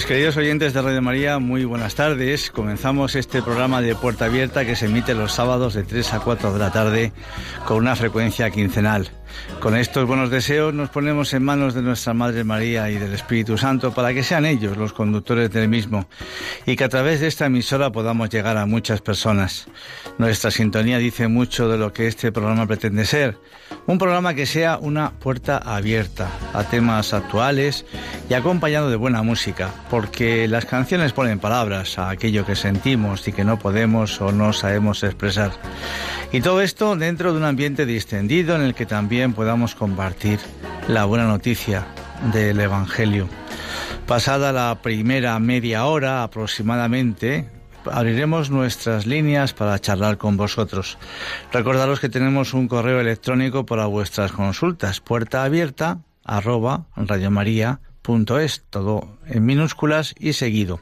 Pues queridos oyentes de Radio María, muy buenas tardes. Comenzamos este programa de Puerta Abierta que se emite los sábados de 3 a 4 de la tarde con una frecuencia quincenal. Con estos buenos deseos nos ponemos en manos de nuestra Madre María y del Espíritu Santo para que sean ellos los conductores del mismo y que a través de esta emisora podamos llegar a muchas personas. Nuestra sintonía dice mucho de lo que este programa pretende ser. Un programa que sea una puerta abierta a temas actuales y acompañado de buena música, porque las canciones ponen palabras a aquello que sentimos y que no podemos o no sabemos expresar. Y todo esto dentro de un ambiente distendido en el que también podamos compartir la buena noticia del Evangelio. Pasada la primera media hora aproximadamente, abriremos nuestras líneas para charlar con vosotros. Recordaros que tenemos un correo electrónico para vuestras consultas, puerta abierta arroba radiomaria.es, todo en minúsculas y seguido.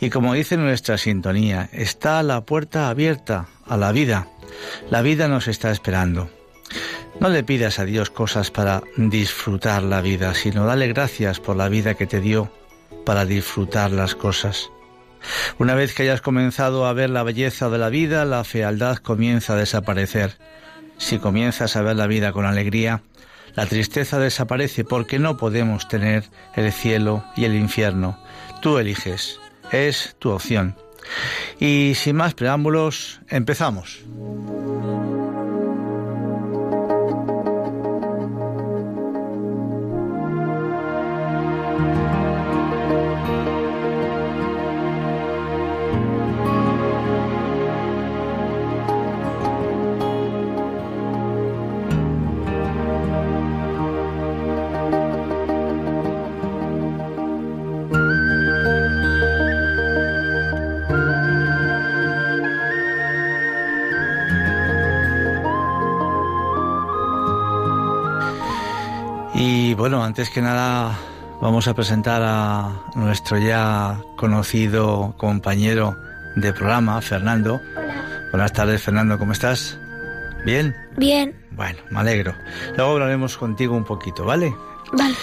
Y como dice nuestra sintonía, está la puerta abierta a la vida. La vida nos está esperando. No le pidas a Dios cosas para disfrutar la vida, sino dale gracias por la vida que te dio para disfrutar las cosas. Una vez que hayas comenzado a ver la belleza de la vida, la fealdad comienza a desaparecer. Si comienzas a ver la vida con alegría, la tristeza desaparece porque no podemos tener el cielo y el infierno. Tú eliges, es tu opción. Y sin más preámbulos, empezamos. Bueno, antes que nada vamos a presentar a nuestro ya conocido compañero de programa, Fernando. Hola. Buenas tardes, Fernando, ¿cómo estás? ¿Bien? Bien. Bueno, me alegro. Luego hablaremos contigo un poquito, ¿vale? Vale.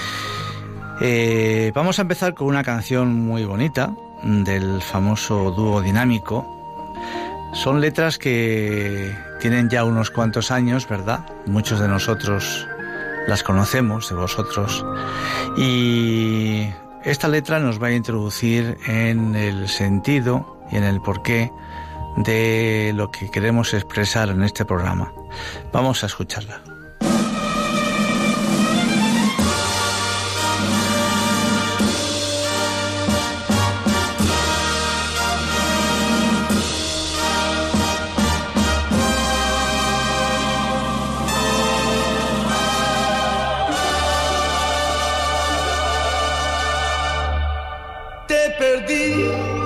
Eh, vamos a empezar con una canción muy bonita del famoso dúo dinámico. Son letras que tienen ya unos cuantos años, ¿verdad? Muchos de nosotros las conocemos de vosotros. Y esta letra nos va a introducir en el sentido y en el porqué de lo que queremos expresar en este programa. Vamos a escucharla. perdí.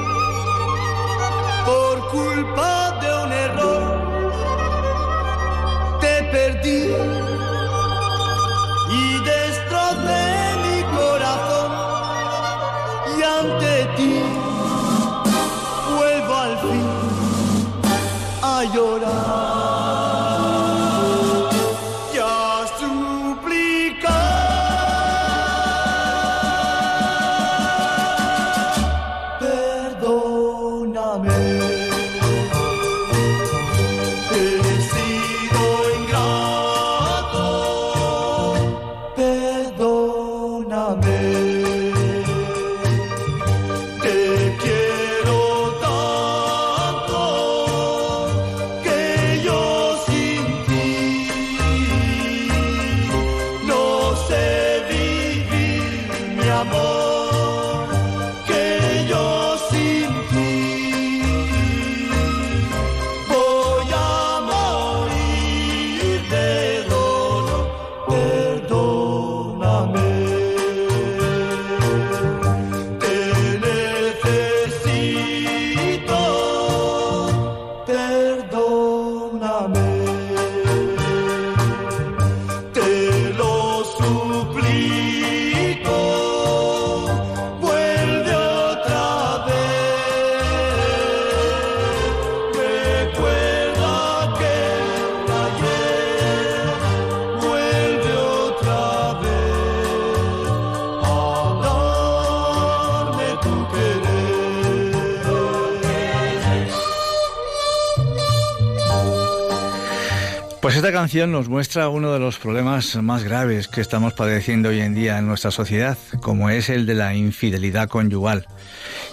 Esta canción nos muestra uno de los problemas más graves que estamos padeciendo hoy en día en nuestra sociedad, como es el de la infidelidad conyugal.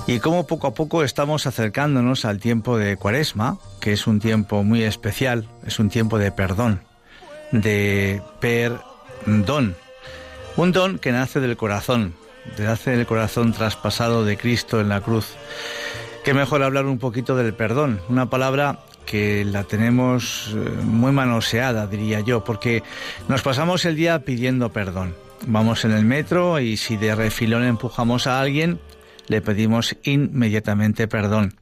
Y cómo poco a poco estamos acercándonos al tiempo de Cuaresma, que es un tiempo muy especial, es un tiempo de perdón, de perdón. Un don que nace del corazón, nace del corazón traspasado de Cristo en la cruz. Qué mejor hablar un poquito del perdón, una palabra que la tenemos eh, muy manoseada, diría yo, porque nos pasamos el día pidiendo perdón. Vamos en el metro y si de refilón empujamos a alguien, le pedimos inmediatamente perdón.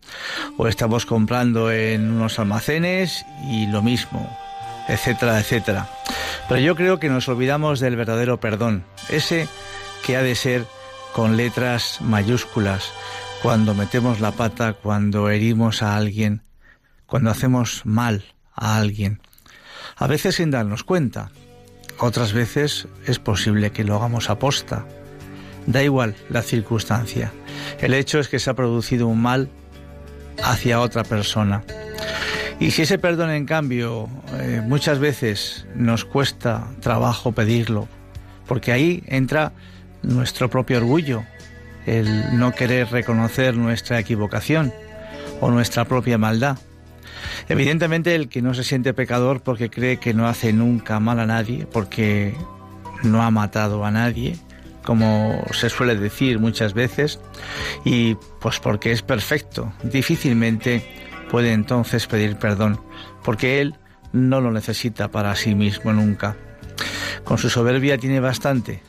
O estamos comprando en unos almacenes y lo mismo, etcétera, etcétera. Pero yo creo que nos olvidamos del verdadero perdón, ese que ha de ser con letras mayúsculas, cuando metemos la pata, cuando herimos a alguien, cuando hacemos mal a alguien. A veces sin darnos cuenta, otras veces es posible que lo hagamos a posta. Da igual la circunstancia. El hecho es que se ha producido un mal hacia otra persona. Y si ese perdón, en cambio, eh, muchas veces nos cuesta trabajo pedirlo, porque ahí entra nuestro propio orgullo, el no querer reconocer nuestra equivocación o nuestra propia maldad. Evidentemente el que no se siente pecador porque cree que no hace nunca mal a nadie, porque no ha matado a nadie, como se suele decir muchas veces, y pues porque es perfecto, difícilmente puede entonces pedir perdón, porque él no lo necesita para sí mismo nunca. Con su soberbia tiene bastante.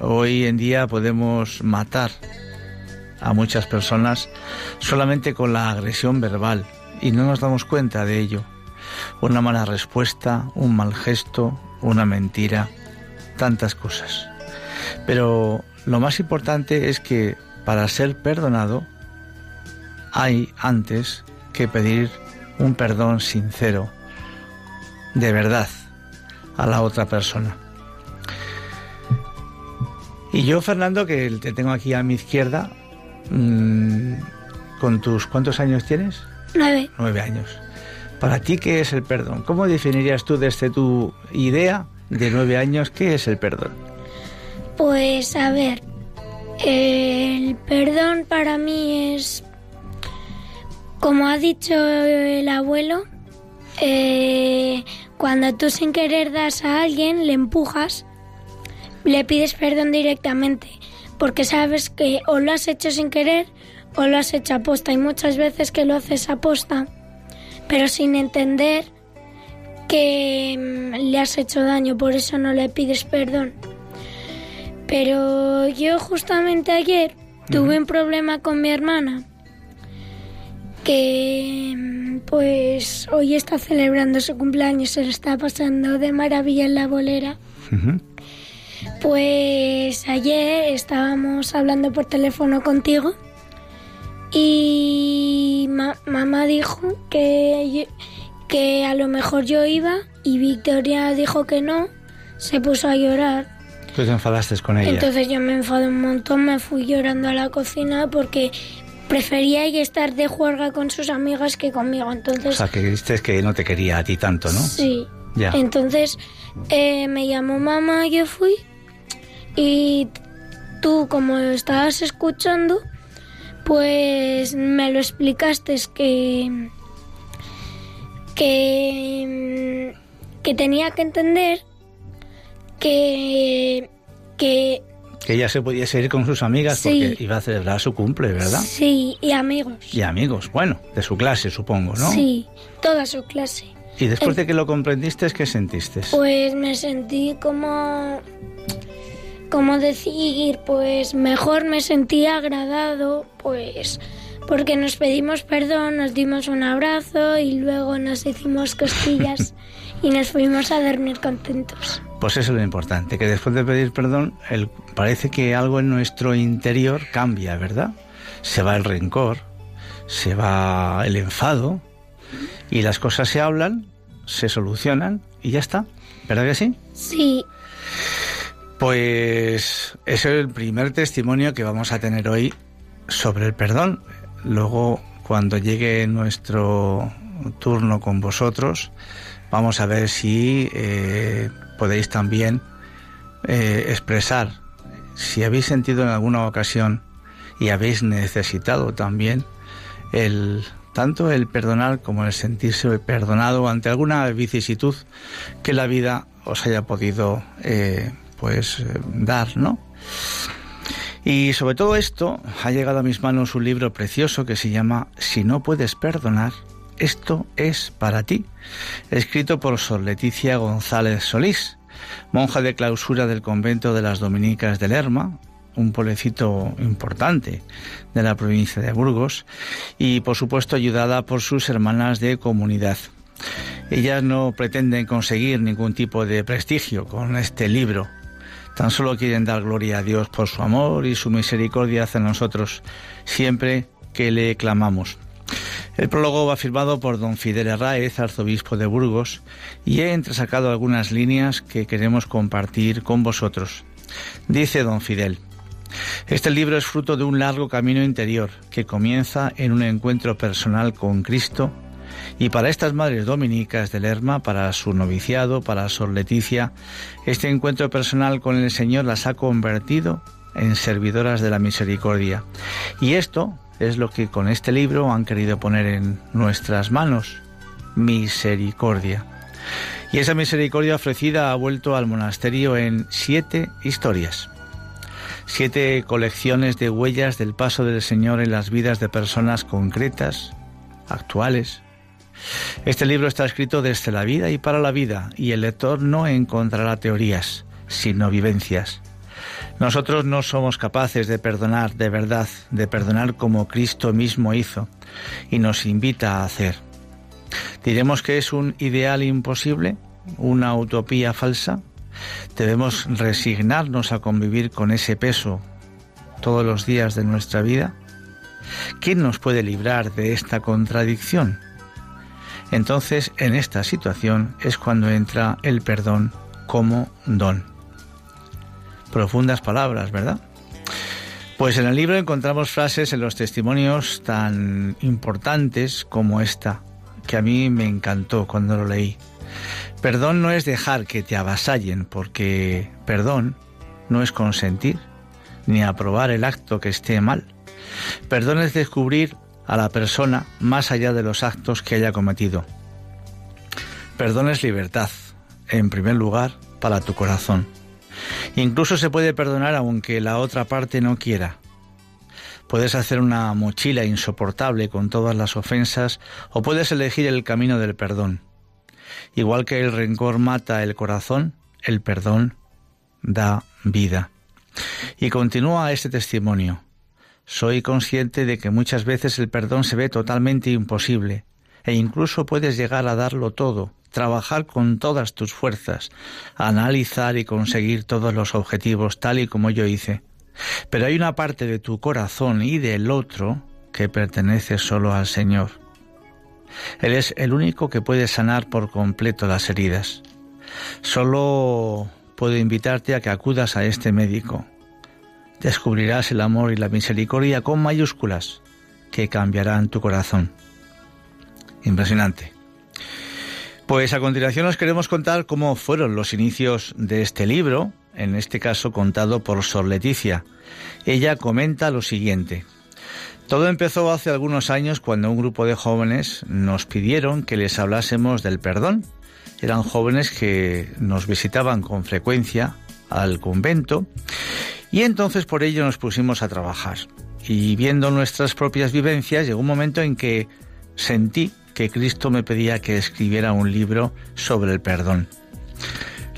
Hoy en día podemos matar a muchas personas solamente con la agresión verbal, y no nos damos cuenta de ello. Una mala respuesta, un mal gesto, una mentira, tantas cosas. Pero lo más importante es que para ser perdonado hay antes que pedir un perdón sincero, de verdad, a la otra persona. Y yo, Fernando, que te tengo aquí a mi izquierda, mm, con tus cuántos años tienes? Nueve. Nueve años. Para ti, ¿qué es el perdón? ¿Cómo definirías tú desde tu idea de nueve años qué es el perdón? Pues a ver, el perdón para mí es, como ha dicho el abuelo, eh, cuando tú sin querer das a alguien, le empujas, le pides perdón directamente, porque sabes que o lo has hecho sin querer o lo has hecho aposta. y muchas veces que lo haces aposta, pero sin entender que mm, le has hecho daño, por eso no le pides perdón. Pero yo justamente ayer tuve un problema con mi hermana que pues hoy está celebrando su cumpleaños, se lo está pasando de maravilla en la bolera. Pues ayer estábamos hablando por teléfono contigo y mamá dijo que, que a lo mejor yo iba y Victoria dijo que no, se puso a llorar. Tú te enfadaste con ella. Entonces yo me enfadé un montón, me fui llorando a la cocina porque prefería estar de juerga con sus amigas que conmigo. Entonces, o sea, que que no te quería a ti tanto, ¿no? Sí. Ya. Entonces eh, me llamó mamá, yo fui y tú como estabas escuchando, pues me lo explicaste que que que tenía que entender que que que ella se podía ir con sus amigas porque iba a celebrar su cumple, ¿verdad? Sí, y amigos. Y amigos, bueno, de su clase, supongo, ¿no? Sí, toda su clase. ¿Y después de que lo comprendiste, qué sentiste? Pues me sentí como... Como decir, pues mejor me sentí agradado, pues porque nos pedimos perdón, nos dimos un abrazo y luego nos hicimos costillas y nos fuimos a dormir contentos. Pues eso es lo importante, que después de pedir perdón, el, parece que algo en nuestro interior cambia, ¿verdad? Se va el rencor, se va el enfado y las cosas se hablan, se solucionan y ya está. ¿Verdad que sí? Sí. Pues es el primer testimonio que vamos a tener hoy sobre el perdón. Luego, cuando llegue nuestro turno con vosotros, vamos a ver si eh, podéis también eh, expresar si habéis sentido en alguna ocasión y habéis necesitado también el tanto el perdonar como el sentirse perdonado ante alguna vicisitud que la vida os haya podido eh, pues dar, ¿no? Y sobre todo esto ha llegado a mis manos un libro precioso que se llama Si no puedes perdonar, esto es para ti, escrito por Sor Leticia González Solís, monja de clausura del convento de las Dominicas de Lerma, un pueblecito importante de la provincia de Burgos, y por supuesto ayudada por sus hermanas de comunidad. Ellas no pretenden conseguir ningún tipo de prestigio con este libro, tan solo quieren dar gloria a Dios por su amor y su misericordia hacia nosotros, siempre que le clamamos. El prólogo va firmado por don Fidel Herráez, arzobispo de Burgos, y he entresacado algunas líneas que queremos compartir con vosotros. Dice don Fidel, este libro es fruto de un largo camino interior que comienza en un encuentro personal con Cristo y para estas madres dominicas del Lerma, para su noviciado, para Sor Leticia, este encuentro personal con el Señor las ha convertido en servidoras de la misericordia. Y esto es lo que con este libro han querido poner en nuestras manos, misericordia. Y esa misericordia ofrecida ha vuelto al monasterio en siete historias, siete colecciones de huellas del paso del Señor en las vidas de personas concretas, actuales. Este libro está escrito desde la vida y para la vida, y el lector no encontrará teorías, sino vivencias. Nosotros no somos capaces de perdonar de verdad, de perdonar como Cristo mismo hizo y nos invita a hacer. ¿Diremos que es un ideal imposible? ¿Una utopía falsa? ¿Debemos resignarnos a convivir con ese peso todos los días de nuestra vida? ¿Quién nos puede librar de esta contradicción? Entonces, en esta situación es cuando entra el perdón como don profundas palabras, ¿verdad? Pues en el libro encontramos frases en los testimonios tan importantes como esta, que a mí me encantó cuando lo leí. Perdón no es dejar que te avasallen, porque perdón no es consentir ni aprobar el acto que esté mal. Perdón es descubrir a la persona más allá de los actos que haya cometido. Perdón es libertad, en primer lugar, para tu corazón. Incluso se puede perdonar aunque la otra parte no quiera. Puedes hacer una mochila insoportable con todas las ofensas o puedes elegir el camino del perdón. Igual que el rencor mata el corazón, el perdón da vida. Y continúa este testimonio. Soy consciente de que muchas veces el perdón se ve totalmente imposible e incluso puedes llegar a darlo todo, trabajar con todas tus fuerzas, analizar y conseguir todos los objetivos tal y como yo hice. Pero hay una parte de tu corazón y del otro que pertenece solo al Señor. Él es el único que puede sanar por completo las heridas. Solo puedo invitarte a que acudas a este médico. Descubrirás el amor y la misericordia con mayúsculas que cambiarán tu corazón. Impresionante. Pues a continuación os queremos contar cómo fueron los inicios de este libro, en este caso contado por Sor Leticia. Ella comenta lo siguiente. Todo empezó hace algunos años cuando un grupo de jóvenes nos pidieron que les hablásemos del perdón. Eran jóvenes que nos visitaban con frecuencia al convento y entonces por ello nos pusimos a trabajar. Y viendo nuestras propias vivencias llegó un momento en que sentí que Cristo me pedía que escribiera un libro sobre el perdón.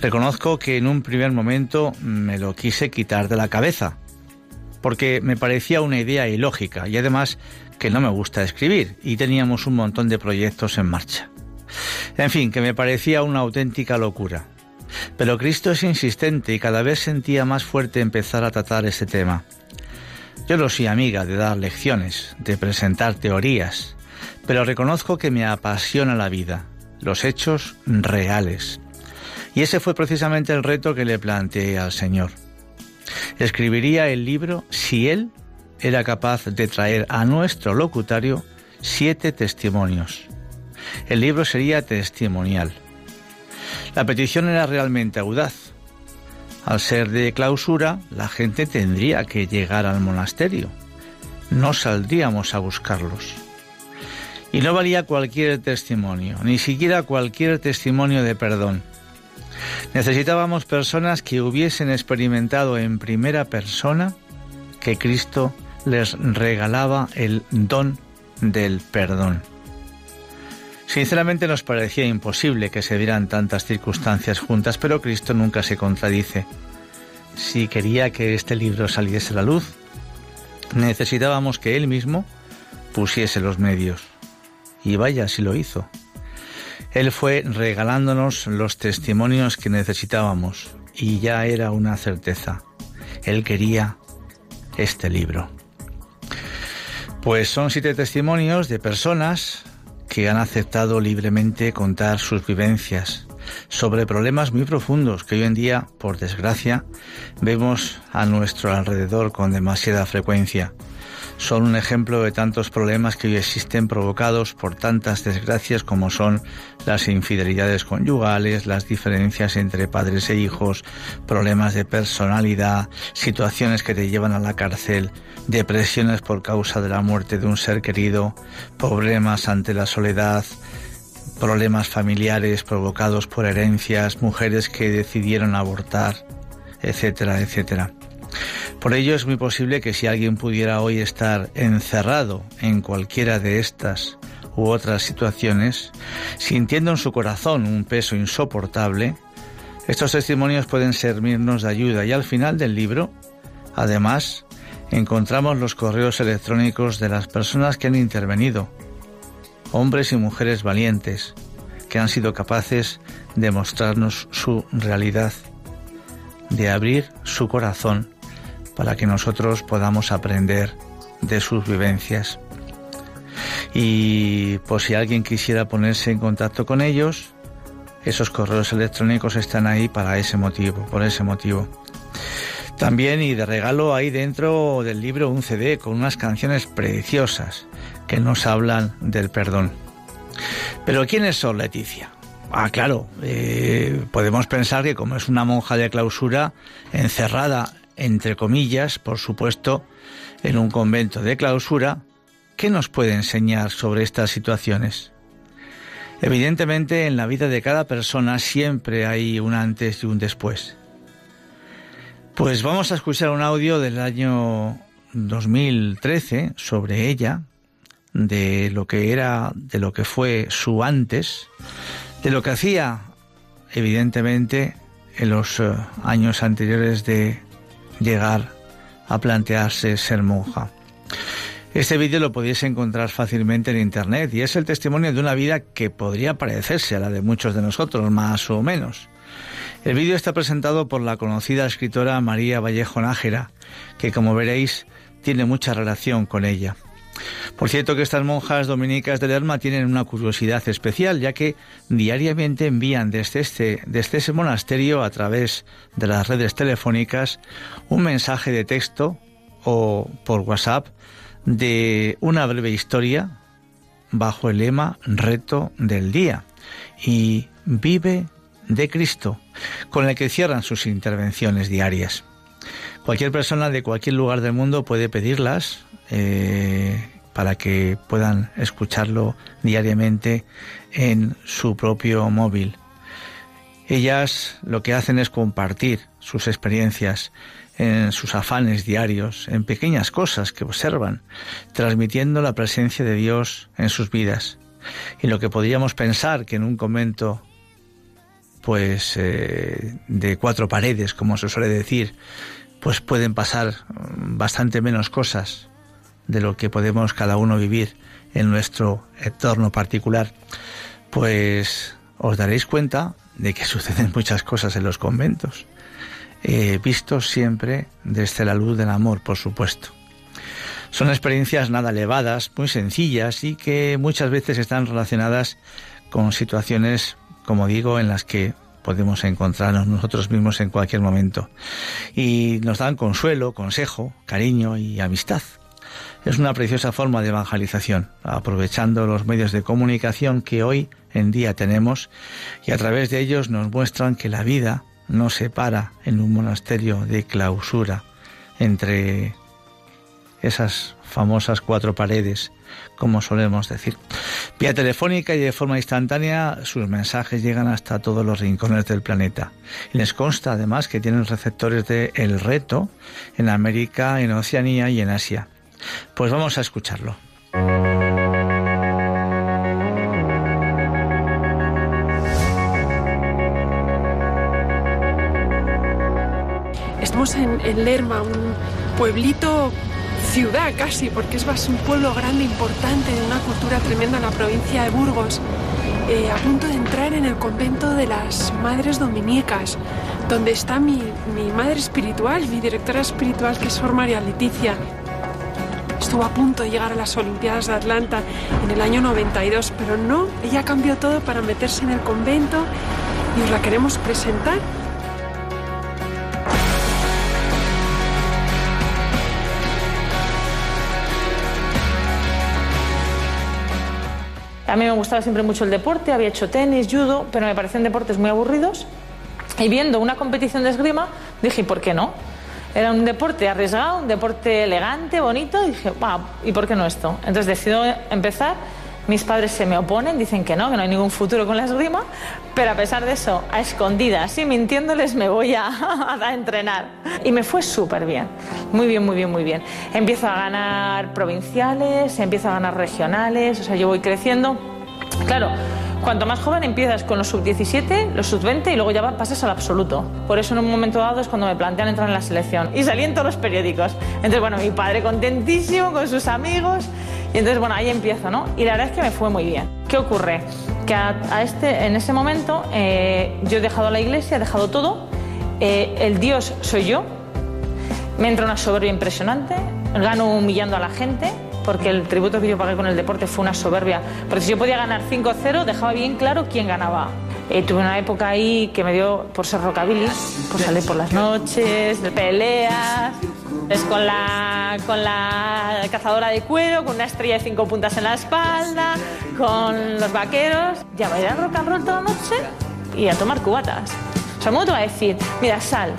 Reconozco que en un primer momento me lo quise quitar de la cabeza, porque me parecía una idea ilógica y además que no me gusta escribir y teníamos un montón de proyectos en marcha. En fin, que me parecía una auténtica locura. Pero Cristo es insistente y cada vez sentía más fuerte empezar a tratar ese tema. Yo no soy amiga de dar lecciones, de presentar teorías, pero reconozco que me apasiona la vida, los hechos reales. Y ese fue precisamente el reto que le planteé al Señor. Escribiría el libro si él era capaz de traer a nuestro locutario siete testimonios. El libro sería testimonial. La petición era realmente audaz. Al ser de clausura, la gente tendría que llegar al monasterio. No saldríamos a buscarlos. Y no valía cualquier testimonio, ni siquiera cualquier testimonio de perdón. Necesitábamos personas que hubiesen experimentado en primera persona que Cristo les regalaba el don del perdón. Sinceramente nos parecía imposible que se dieran tantas circunstancias juntas, pero Cristo nunca se contradice. Si quería que este libro saliese a la luz, necesitábamos que Él mismo pusiese los medios. Y vaya si lo hizo. Él fue regalándonos los testimonios que necesitábamos y ya era una certeza. Él quería este libro. Pues son siete testimonios de personas que han aceptado libremente contar sus vivencias sobre problemas muy profundos que hoy en día, por desgracia, vemos a nuestro alrededor con demasiada frecuencia son un ejemplo de tantos problemas que hoy existen provocados por tantas desgracias como son las infidelidades conyugales, las diferencias entre padres e hijos, problemas de personalidad, situaciones que te llevan a la cárcel, depresiones por causa de la muerte de un ser querido, problemas ante la soledad, problemas familiares provocados por herencias, mujeres que decidieron abortar, etcétera, etcétera. Por ello es muy posible que si alguien pudiera hoy estar encerrado en cualquiera de estas u otras situaciones, sintiendo en su corazón un peso insoportable, estos testimonios pueden servirnos de ayuda. Y al final del libro, además, encontramos los correos electrónicos de las personas que han intervenido, hombres y mujeres valientes, que han sido capaces de mostrarnos su realidad, de abrir su corazón para que nosotros podamos aprender de sus vivencias. Y por si alguien quisiera ponerse en contacto con ellos, esos correos electrónicos están ahí para ese motivo, por ese motivo. También y de regalo hay dentro del libro un CD con unas canciones preciosas que nos hablan del perdón. Pero ¿quién es Sor Leticia? Ah, claro, eh, podemos pensar que como es una monja de clausura encerrada entre comillas, por supuesto, en un convento de clausura, ¿qué nos puede enseñar sobre estas situaciones? Evidentemente, en la vida de cada persona siempre hay un antes y un después. Pues vamos a escuchar un audio del año 2013 sobre ella, de lo que era, de lo que fue su antes, de lo que hacía, evidentemente, en los eh, años anteriores de llegar a plantearse ser monja. Este vídeo lo podéis encontrar fácilmente en Internet y es el testimonio de una vida que podría parecerse a la de muchos de nosotros, más o menos. El vídeo está presentado por la conocida escritora María Vallejo Nájera, que como veréis tiene mucha relación con ella. Por cierto que estas monjas dominicas de Lerma tienen una curiosidad especial, ya que diariamente envían desde este, desde ese monasterio a través de las redes telefónicas un mensaje de texto o por WhatsApp de una breve historia bajo el lema Reto del Día y Vive de Cristo, con el que cierran sus intervenciones diarias. Cualquier persona de cualquier lugar del mundo puede pedirlas eh, para que puedan escucharlo diariamente en su propio móvil. Ellas lo que hacen es compartir sus experiencias en sus afanes diarios, en pequeñas cosas que observan, transmitiendo la presencia de Dios en sus vidas. Y lo que podríamos pensar que en un convento, pues eh, de cuatro paredes, como se suele decir, pues pueden pasar bastante menos cosas de lo que podemos cada uno vivir en nuestro entorno particular, pues os daréis cuenta de que suceden muchas cosas en los conventos vistos siempre desde la luz del amor, por supuesto. Son experiencias nada elevadas, muy sencillas y que muchas veces están relacionadas con situaciones, como digo, en las que podemos encontrarnos nosotros mismos en cualquier momento. Y nos dan consuelo, consejo, cariño y amistad. Es una preciosa forma de evangelización, aprovechando los medios de comunicación que hoy en día tenemos y a través de ellos nos muestran que la vida no se para en un monasterio de clausura entre esas famosas cuatro paredes, como solemos decir. Vía telefónica y de forma instantánea, sus mensajes llegan hasta todos los rincones del planeta. Y les consta además que tienen receptores de El Reto en América, en Oceanía y en Asia. Pues vamos a escucharlo. en, Lerma, un pueblito ciudad casi, porque es un pueblo grande, importante, de una cultura tremenda en la provincia de Burgos, eh, a punto de entrar en el convento de las Madres Dominicas, donde está mi, mi madre espiritual, mi directora espiritual, que es Sor María Leticia. Estuvo a punto de llegar a las Olimpiadas de Atlanta en el año 92, pero no, ella cambió todo para meterse en el convento y os la queremos presentar A mí me gustaba siempre mucho el deporte, había hecho tenis, judo, pero me parecían deportes muy aburridos. Y viendo una competición de esgrima, dije, ¿por qué no? Era un deporte arriesgado, un deporte elegante, bonito, y dije, ¿y por qué no esto? Entonces decido empezar. Mis padres se me oponen, dicen que no, que no hay ningún futuro con la esgrima, pero a pesar de eso, a escondidas y mintiéndoles me voy a, a entrenar. Y me fue súper bien, muy bien, muy bien, muy bien. Empiezo a ganar provinciales, empiezo a ganar regionales, o sea, yo voy creciendo. Claro, Cuanto más joven empiezas con los sub-17, los sub-20 y luego ya pasas al absoluto. Por eso en un momento dado es cuando me plantean entrar en la selección. Y salí en todos los periódicos. Entonces, bueno, mi padre contentísimo con sus amigos. Y entonces, bueno, ahí empiezo, ¿no? Y la verdad es que me fue muy bien. ¿Qué ocurre? Que a, este, en ese momento eh, yo he dejado la iglesia, he dejado todo. Eh, el Dios soy yo. Me entra una soberbia impresionante. Gano humillando a la gente porque el tributo que yo pagué con el deporte fue una soberbia. Porque si yo podía ganar 5-0, dejaba bien claro quién ganaba. Eh, tuve una época ahí que me dio por ser rockabilly, por salir por las noches, de peleas, es con la, con la cazadora de cuero, con una estrella de cinco puntas en la espalda, con los vaqueros, ya bailar rock and roll toda la noche y a tomar cubatas. O sea, ¿cómo te va a decir? Mira, sal,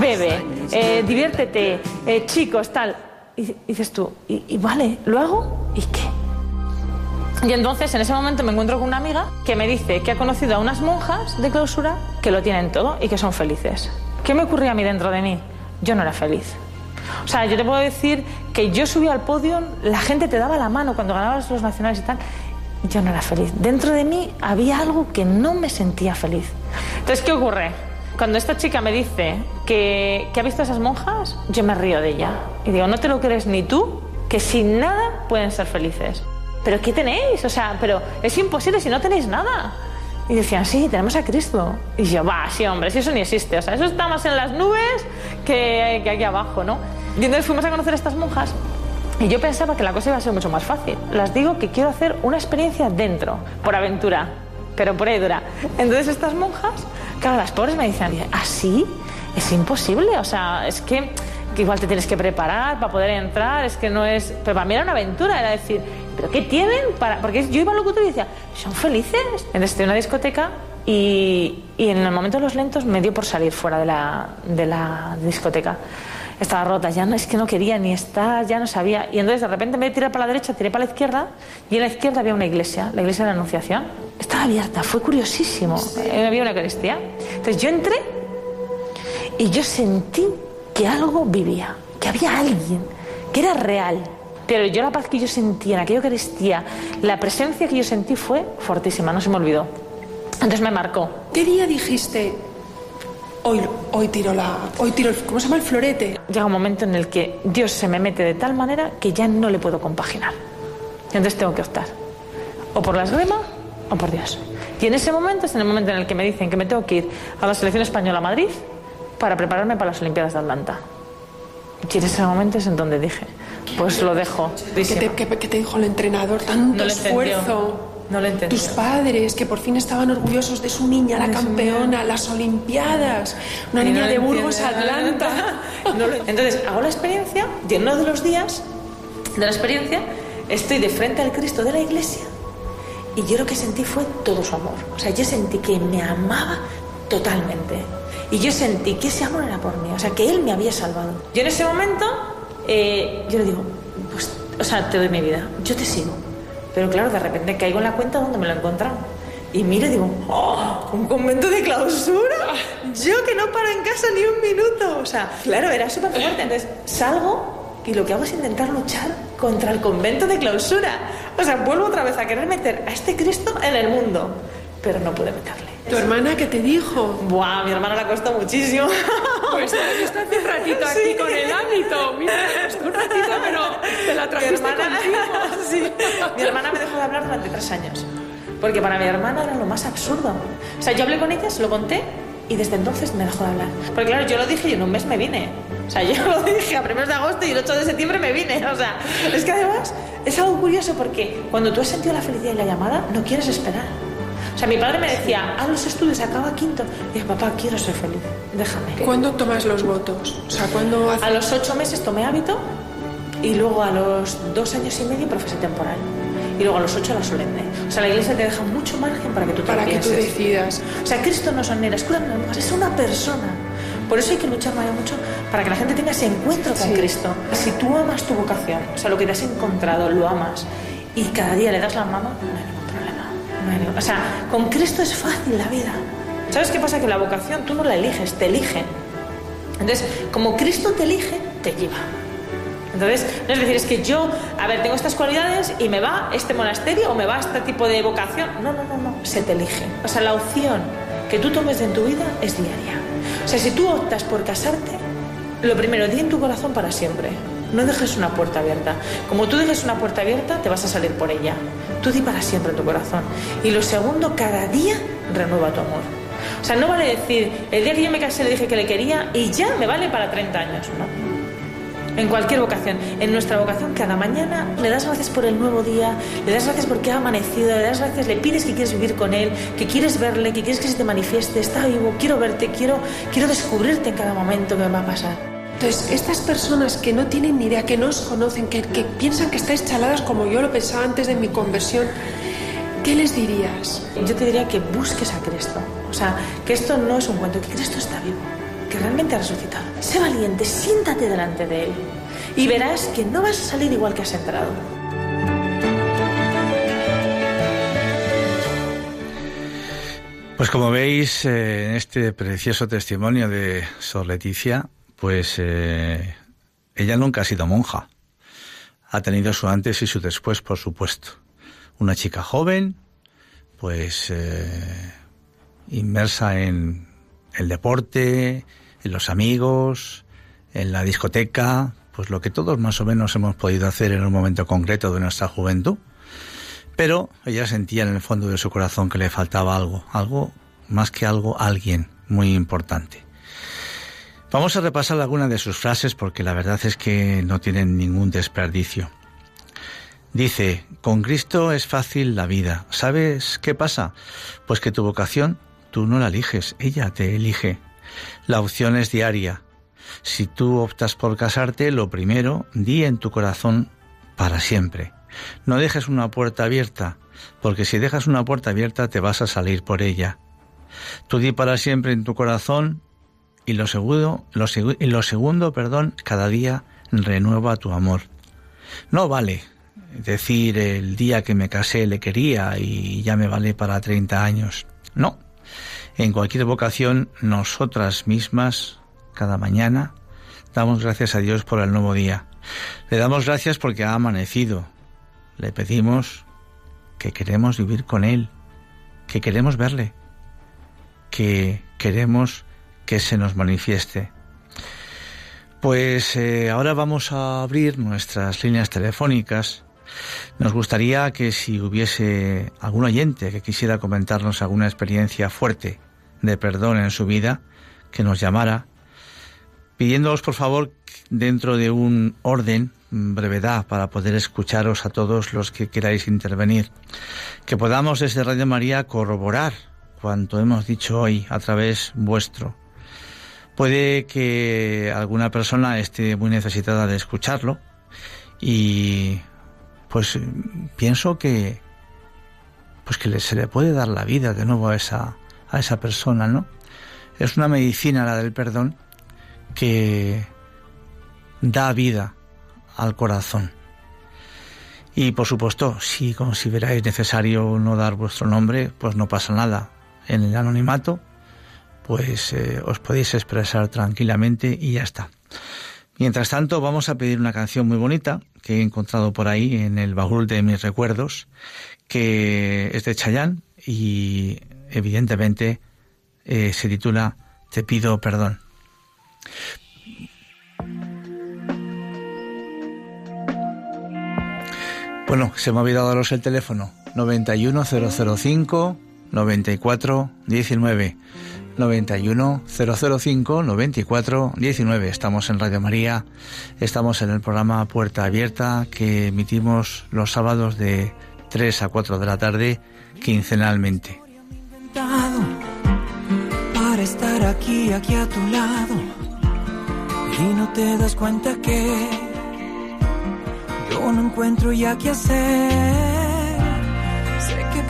bebe, eh, diviértete, eh, chicos, tal. Y, dices tú, ¿y, vale, lo hago? ¿Y qué? Y entonces en ese momento me encuentro con una amiga que me dice que ha conocido a unas monjas de clausura que lo tienen todo y que son felices. ¿Qué me ocurría a mí dentro de mí? Yo no era feliz. O sea, yo te puedo decir que yo subí al podio, la gente te daba la mano cuando ganabas los nacionales y tal. Yo no era feliz. Dentro de mí había algo que no me sentía feliz. Entonces, ¿qué ocurre? Cuando esta chica me dice que, ha visto a esas monjas, yo me río de ella. Y digo, ¿no te lo crees ni tú? que sin nada pueden ser felices. ¿Pero qué tenéis? O sea, pero es imposible si no tenéis nada. Y decían, sí, tenemos a Cristo. Y yo, va, sí, hombre, si eso ni existe. O sea, eso está más en las nubes que, que aquí abajo, ¿no? Y entonces fuimos a conocer a estas monjas y yo pensaba que la cosa iba a ser mucho más fácil. Las digo que quiero hacer una experiencia dentro, por aventura, pero por ahí dura. Entonces estas monjas, claro, las pobres me dicen, ¿así? es imposible. O sea, es que, que igual te tienes que preparar para poder entrar, es que no es... Pero para mí era una aventura, era decir, ¿pero qué tienen? para Porque yo iba al locutorio y decía, ¿son felices? Entonces en una discoteca y, y, en el momento de los lentos me dio por salir fuera de la, de la discoteca. Estaba rota, ya no es que no quería ni estar, ya no sabía. Y entonces de repente me tiré para la derecha, tiré para la izquierda y en la izquierda había una iglesia, la iglesia de la Anunciación. Estaba abierta, fue curiosísimo. Había una Eucaristía. Entonces yo entré y yo sentí que algo vivía, que había alguien, que era real. Pero yo la paz que yo sentía en aquella Eucaristía, la presencia que yo sentí fue fortísima, no se me olvidó. Entonces me marcó. ¿Qué día dijiste? Hoy, hoy tiro la. Hoy tiro el, ¿Cómo se llama el florete? Llega un momento en el que Dios se me mete de tal manera que ya no le puedo compaginar. Entonces tengo que optar. O por la esgrima o por Dios. Y en ese momento es en el momento en el que me dicen que me tengo que ir a la selección española a Madrid para prepararme para las Olimpiadas de Atlanta. Y en ese momento es en donde dije, pues lo dejo. ¿Qué te, qué, qué te dijo el entrenador? Tanto No esfuerzo. No lo entendió. Tus padres, que por fin estaban orgullosos de su niña, la campeona, las Olimpiadas. Una Y niña de Burgos. Atlanta. No lo- Entonces hago la experiencia y en uno de los días de la experiencia estoy de frente al Cristo de la iglesia y yo lo que sentí fue todo su amor. O sea, yo sentí que me amaba totalmente. Y yo sentí que ese amor era por mí, o sea, que Él me había salvado. Yo en ese momento, eh, yo le digo, pues, o sea, te doy mi vida, yo te sigo. Pero claro, de repente caigo en la cuenta donde me lo he encontrado. Y miro y digo, ¡oh! ¿Un convento de clausura? Yo que no paro en casa ni un minuto. O sea, claro, era súper fuerte. Entonces salgo y lo que hago es intentar luchar contra el convento de clausura. O sea, vuelvo otra vez a querer meter a este Cristo en el mundo. Pero no pude meterle. ¿Tu hermana qué te dijo? Buah, mi hermana le costó muchísimo. Pues está hace un ratito aquí Sí. con el hábito. Mira, costó un ratito, pero te la mi trajiste hermana, contigo. sí. mi hermana me dejó de hablar durante tres años. Porque para mi hermana era lo más absurdo. O sea, yo hablé con ella, se lo conté y desde entonces me dejó de hablar. Porque claro, yo lo dije y en un mes me vine. O sea, yo lo dije a primeros de agosto y el 8 de septiembre me vine. O sea, es que además es algo curioso porque cuando tú has sentido la felicidad y la llamada, no quieres esperar. O sea, mi padre me decía, haz los estudios, acaba quinto. Y dije, papá, quiero ser feliz, déjame. ¿Cuándo tomas los votos? O sea, ¿cuándo A los ocho meses tomé hábito y luego a los dos años y medio profesé temporal. Y luego a los ocho la solemne. O sea, la iglesia te deja mucho margen para que tú te para que tú decidas? O sea, Cristo no son ni ni las monjas, es una persona. Por eso hay que luchar María, mucho para que la gente tenga ese encuentro con Sí. Cristo. Si tú amas tu vocación, o sea, lo que te has encontrado, lo amas, y cada día le das la mano, no O sea, con Cristo es fácil la vida. ¿Sabes qué pasa? Que la vocación tú no la eliges, te eligen. Entonces, como Cristo te elige, te lleva. Entonces, no es decir, es que yo, a ver, tengo estas cualidades y me va este monasterio o me va este tipo de vocación. No, no, no, no, se te elige. O sea, la opción que tú tomes en tu vida es diaria. O sea, si tú optas por casarte, lo primero, di en tu corazón para siempre. No dejes una puerta abierta. Como tú dejes una puerta abierta, te vas a salir por ella. Tú di para siempre tu corazón. Y lo segundo, cada día renueva tu amor. O sea, no vale decir, el día que yo me casé le dije que le quería y ya me vale para 30 años. No. En cualquier vocación. En nuestra vocación, cada mañana le das gracias por el nuevo día, le das gracias porque ha amanecido, le das gracias, le pides que quieres vivir con él, que quieres verle, que quieres que se te manifieste, está vivo, quiero verte, quiero, quiero descubrirte en cada momento que me va a pasar. Entonces, estas personas que no tienen ni idea, que no os conocen, que, que piensan que estáis chaladas como yo lo pensaba antes de mi conversión, ¿qué les dirías? Yo te diría que busques a Cristo. O sea, que esto no es un cuento, que Cristo está vivo, que realmente ha resucitado. Sé valiente, siéntate delante de Él y verás que no vas a salir igual que has entrado. Pues como veis eh, en este precioso testimonio de Sor Leticia, pues eh, ella nunca ha sido monja. Ha tenido su antes y su después, por supuesto. Una chica joven, pues eh, inmersa en el deporte, en los amigos, en la discoteca, pues lo que todos más o menos hemos podido hacer en un momento concreto de nuestra juventud. Pero ella sentía en el fondo de su corazón que le faltaba algo, algo más que algo, alguien muy importante. Vamos a repasar algunas de sus frases porque la verdad es que no tienen ningún desperdicio. Dice, con Cristo es fácil la vida. ¿Sabes qué pasa? Pues que tu vocación tú no la eliges, ella te elige. La opción es diaria. Si tú optas por casarte, lo primero, di en tu corazón para siempre. No dejes una puerta abierta, porque si dejas una puerta abierta te vas a salir por ella. Tú di para siempre en tu corazón y lo segundo, lo, lo segundo, perdón, cada día renueva tu amor. No vale decir el día que me casé le quería y ya me vale para 30 años. No. En cualquier vocación, nosotras mismas, cada mañana, damos gracias a Dios por el nuevo día. Le damos gracias porque ha amanecido. Le pedimos que queremos vivir con Él, que queremos verle, que queremos que se nos manifieste. Pues eh, ahora vamos a abrir nuestras líneas telefónicas. Nos gustaría que si hubiese algún oyente que quisiera comentarnos alguna experiencia fuerte de perdón en su vida, que nos llamara, pidiéndoos por favor dentro de un orden, brevedad, para poder escucharos a todos los que queráis intervenir, que podamos desde Radio María corroborar cuanto hemos dicho hoy a través vuestro Puede que alguna persona esté muy necesitada de escucharlo y pues pienso que pues que se le puede dar la vida de nuevo a esa a esa persona, ¿no? Es una medicina la del perdón que da vida al corazón. Y por supuesto, si consideráis necesario no dar vuestro nombre, pues no pasa nada. En el anonimato pues eh, os podéis expresar tranquilamente y ya está. Mientras tanto, vamos a pedir una canción muy bonita que he encontrado por ahí en el baúl de mis recuerdos, que es de Chayanne y evidentemente eh, se titula Te pido perdón. Bueno, se me ha olvidado daros el teléfono 91005 9419 91 005 94 19. Estamos en Radio María, estamos en el programa Puerta Abierta que emitimos los sábados de 3 a 4 de la tarde quincenalmente. Para estar aquí, aquí a tu lado, y no te das cuenta que yo no encuentro ya qué hacer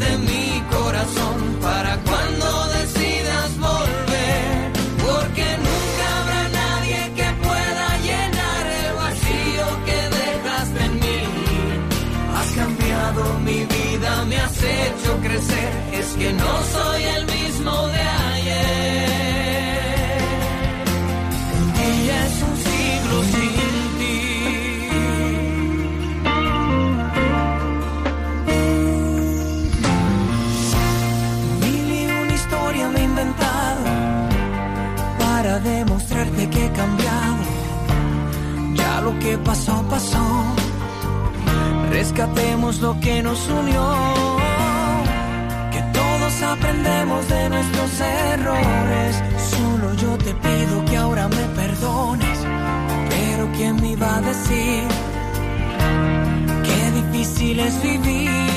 De mi corazón para cuando decidas volver, porque nunca habrá nadie que pueda llenar el vacío que dejaste en mí. Has cambiado mi vida, me has hecho crecer, es que no soy el que he cambiado. Ya lo que pasó, pasó. Rescatemos lo que nos unió. Que todos aprendemos de nuestros errores. Solo yo te pido que ahora me perdones. Pero ¿quién me iba a decir? Qué difícil es vivir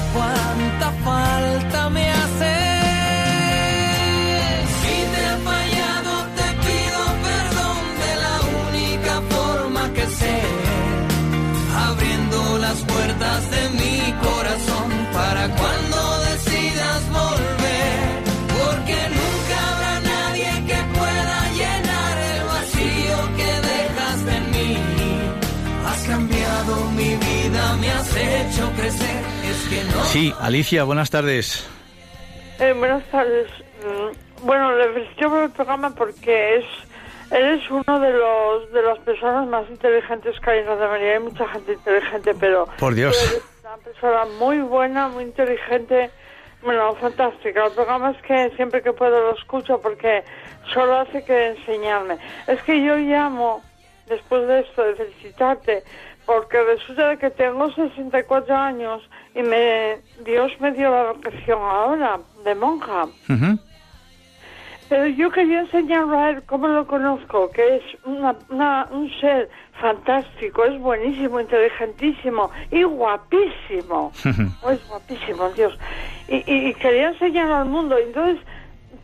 cuánta falta me haces. Si te he fallado, te pido perdón de la única forma que sé, abriendo las puertas de mi corazón para cuando decidas volver, porque nunca habrá nadie que pueda llenar el vacío que dejaste en mí. Has cambiado mi vida, me has hecho crecer Sí, Alicia, buenas tardes. Eh, buenas tardes. Mm, Bueno, le felicito por el programa porque es él es uno de los de las personas más inteligentes que hay en María. Hay mucha gente inteligente, pero Por Dios. eres una persona muy buena, muy inteligente. Bueno, fantástica. El programa es que siempre que puedo lo escucho porque solo hace que enseñarme. Es que yo llamo después de esto de felicitarte porque resulta de que tengo 64 años y me Dios me dio la vocación ahora de monja. Pero yo quería enseñarlo a él cómo lo conozco, que es una, una- un ser fantástico, es buenísimo, inteligentísimo y guapísimo. Es guapísimo, Dios. Y, y- y quería enseñarlo al mundo. Entonces,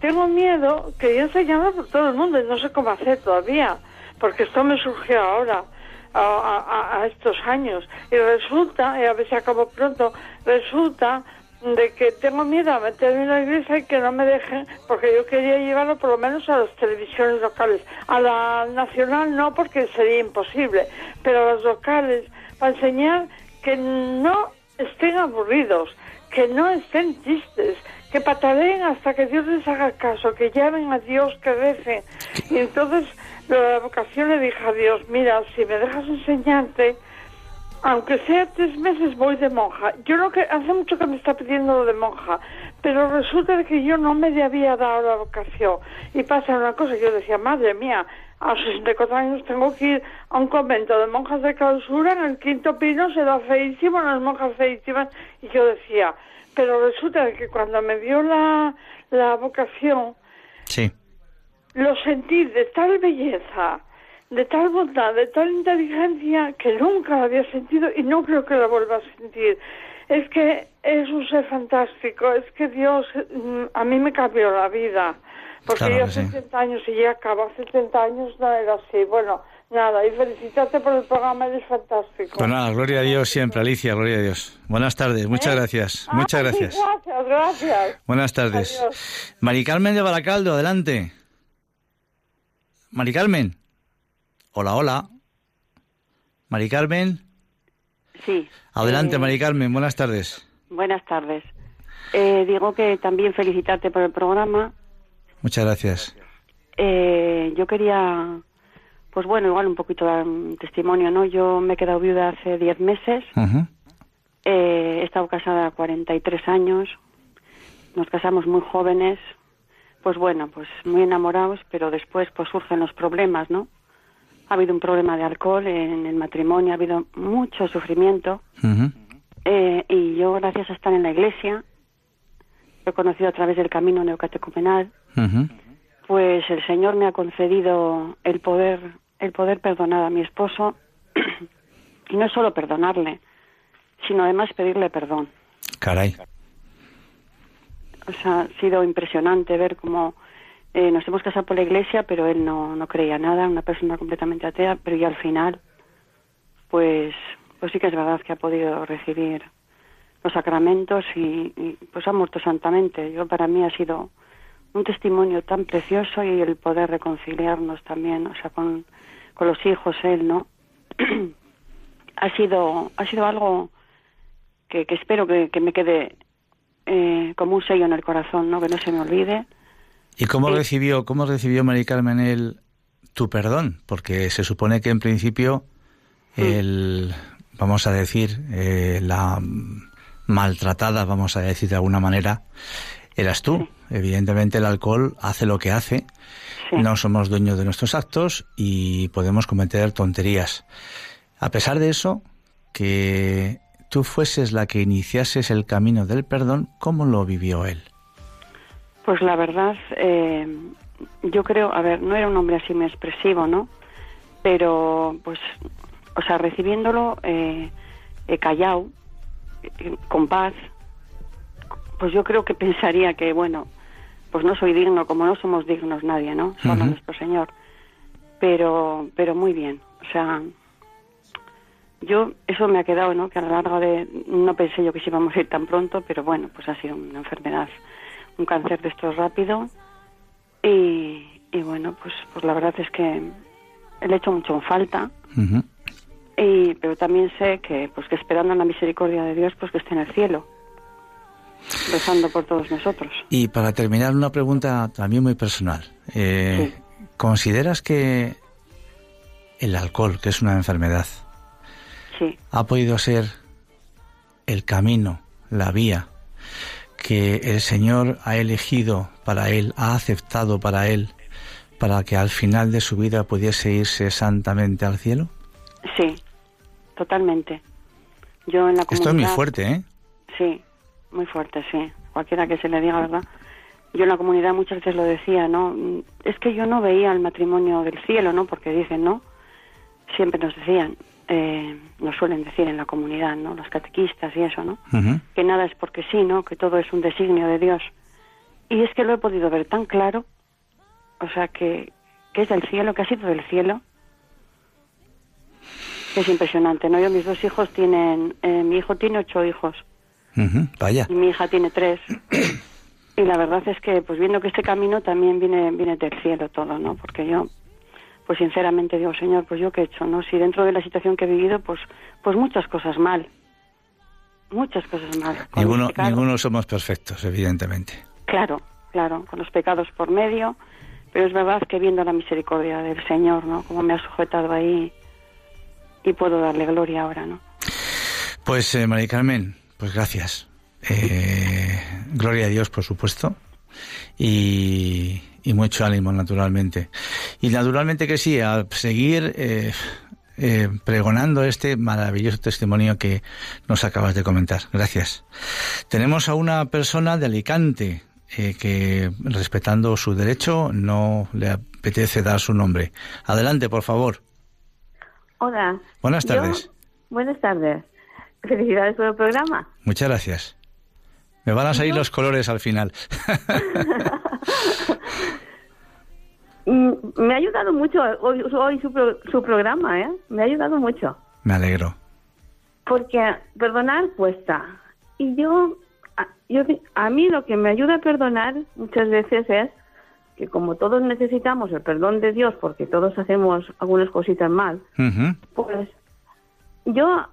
tengo miedo, quería enseñarlo por todo el mundo y no sé cómo hacer todavía, porque esto me surgió ahora. A, a- estos años y resulta, y a ver si acabo pronto, resulta de que tengo miedo a meterme en la iglesia y que no me dejen, porque yo quería llevarlo por lo menos a las televisiones locales. A la nacional no, porque sería imposible, pero a las locales, para enseñar que no estén aburridos, que no estén tristes, que pataleen hasta que Dios les haga caso, que llamen a Dios, que recen. Y entonces lo de la vocación le dije a Dios, mira, si me dejas enseñarte, aunque sea tres meses voy de monja. Yo no que hace mucho que me está pidiendo lo de monja, pero resulta que yo no me había dado la vocación. Y pasa una cosa, yo decía, madre mía, a los 64 años tengo que ir a un convento de monjas de clausura, en el quinto pino se da feísimo, las monjas feísimas, y yo decía, pero resulta que cuando me dio la, la vocación, Sí. Lo sentí de tal belleza, de tal bondad, de tal inteligencia que nunca la había sentido y no creo que la vuelva a sentir. Es que es un ser fantástico, es que Dios mm, a mí me cambió la vida. Porque Claro yo hace sí. 70 años y ya acabo, hace 70 años no era así. Bueno, nada, y felicitarte por el programa, eres fantástico. Pues nada, gloria a Dios siempre, Alicia, gloria a Dios. Buenas tardes, muchas gracias, Ah, muchas sí, gracias. gracias, gracias. Buenas tardes. Adiós. Mari Carmen de Baracaldo, adelante. Mari Carmen. Hola, hola. Mari Carmen. Sí. Adelante, Eh, Mari Carmen, buenas tardes. Buenas tardes. Eh, digo que también felicitarte por el programa. Muchas gracias. Eh, yo quería, pues bueno, igual un poquito dar un testimonio, ¿no? Yo me he quedado viuda hace 10 meses. Ujú. Eh, he estado casada 43 años. Nos casamos muy jóvenes. Pues bueno, pues muy enamorados, pero después pues surgen los problemas, ¿no? Ha habido un problema de alcohol en el matrimonio, ha habido mucho sufrimiento. Eh, y yo, gracias a estar en la iglesia, he conocido a través del camino neocatecumenal, pues el Señor me ha concedido el poder, el poder perdonar a mi esposo y no solo perdonarle, sino además pedirle perdón. Caray. O sea, ha sido impresionante ver cómo eh, nos hemos casado por la iglesia, pero él no, no creía nada, una persona completamente atea, pero ya al final, pues, pues sí que es verdad que ha podido recibir los sacramentos y, y, pues ha muerto santamente. Yo para mí ha sido un testimonio tan precioso y el poder reconciliarnos también, o sea, con, con los hijos, él, ¿no? ha sido ha sido algo que, que espero que me quede eh, como un sello en el corazón, ¿no? Que no se me olvide. ¿Y cómo Sí. recibió, cómo recibió Mari Carmen el tu perdón? Porque se supone que en principio el, vamos a decir, eh, la mm, maltratada, vamos a decir de alguna manera, eras tú. Evidentemente el alcohol hace lo que hace. Sí. No somos dueños de nuestros actos y podemos cometer tonterías. A pesar de eso, que tú fueses la que iniciases el camino del perdón, ¿cómo lo vivió él? Pues la verdad, eh, yo creo, a ver, no era un hombre así muy expresivo, ¿no? Pero, pues, o sea, recibiéndolo eh, eh, callado, eh, con paz, pues yo creo que pensaría que, bueno, pues no soy digno, como no somos dignos nadie, ¿no? Solo nuestro Señor. Pero, pero muy bien, o sea, yo, eso me ha quedado, ¿no? Que a lo largo de, no pensé yo que sí íbamos a ir tan pronto, pero bueno, pues ha sido una enfermedad, un cáncer de estos rápido. Y, y bueno, pues, pues la verdad es que le he hecho mucho en falta. Y, pero también sé que, pues que esperando la misericordia de Dios, pues que esté en el cielo. rezando por todos nosotros. Y para terminar, una pregunta también muy personal. Eh, ¿Consideras que el alcohol, que es una enfermedad, Sí, ha podido ser el camino, la vía que el Señor ha elegido para él, ha aceptado para él, para que al final de su vida pudiese irse santamente al cielo? sí, totalmente. Yo en la comunidad... Esto es muy fuerte, ¿eh? Sí, muy fuerte, sí. Cualquiera que se le diga, ¿verdad? Yo en la comunidad muchas veces lo decía, ¿no? Es que yo no veía el matrimonio del cielo, ¿no? Porque dicen, ¿no? Siempre nos decían, eh, nos suelen decir en la comunidad, ¿no? Los catequistas y eso, ¿no? Que nada es porque sí, ¿no? Que todo es un designio de Dios. Y es que lo he podido ver tan claro, o sea, que, que es del cielo, que ha sido del cielo. que Es impresionante, ¿no? Yo mis dos hijos tienen, eh, mi hijo tiene ocho hijos Vaya. y mi hija tiene tres. Y la verdad es que, pues viendo que este camino también viene, viene del cielo todo, ¿no? Porque yo, pues sinceramente digo, Señor, pues yo qué he hecho, ¿no? Si dentro de la situación que he vivido, pues, pues muchas cosas mal. Muchas cosas mal. Ninguno, ninguno somos perfectos, evidentemente. Claro, claro, con los pecados por medio. Pero es verdad que viendo la misericordia del Señor, ¿no? Como me ha sujetado ahí y puedo darle gloria ahora, ¿no? Pues, eh, María Carmen, pues gracias. Eh, gloria a Dios, por supuesto. Y, y mucho ánimo, naturalmente. Y naturalmente que sí, a seguir eh, eh, pregonando este maravilloso testimonio que nos acabas de comentar. Gracias. Tenemos a una persona de Alicante eh, que, respetando su derecho, no le apetece dar su nombre. Adelante, por favor. Hola. Buenas Yo- tardes. buenas tardes. Felicidades por el programa. Muchas gracias. Me van a salir los colores al final. Mm, Me ha ayudado mucho hoy, hoy su, pro- su programa, ¿eh? Me ha ayudado mucho. Me alegro. Porque perdonar cuesta. Y yo, a, yo, a mí lo que me ayuda a perdonar muchas veces es que como todos necesitamos el perdón de Dios porque todos hacemos algunas cositas mal, pues yo,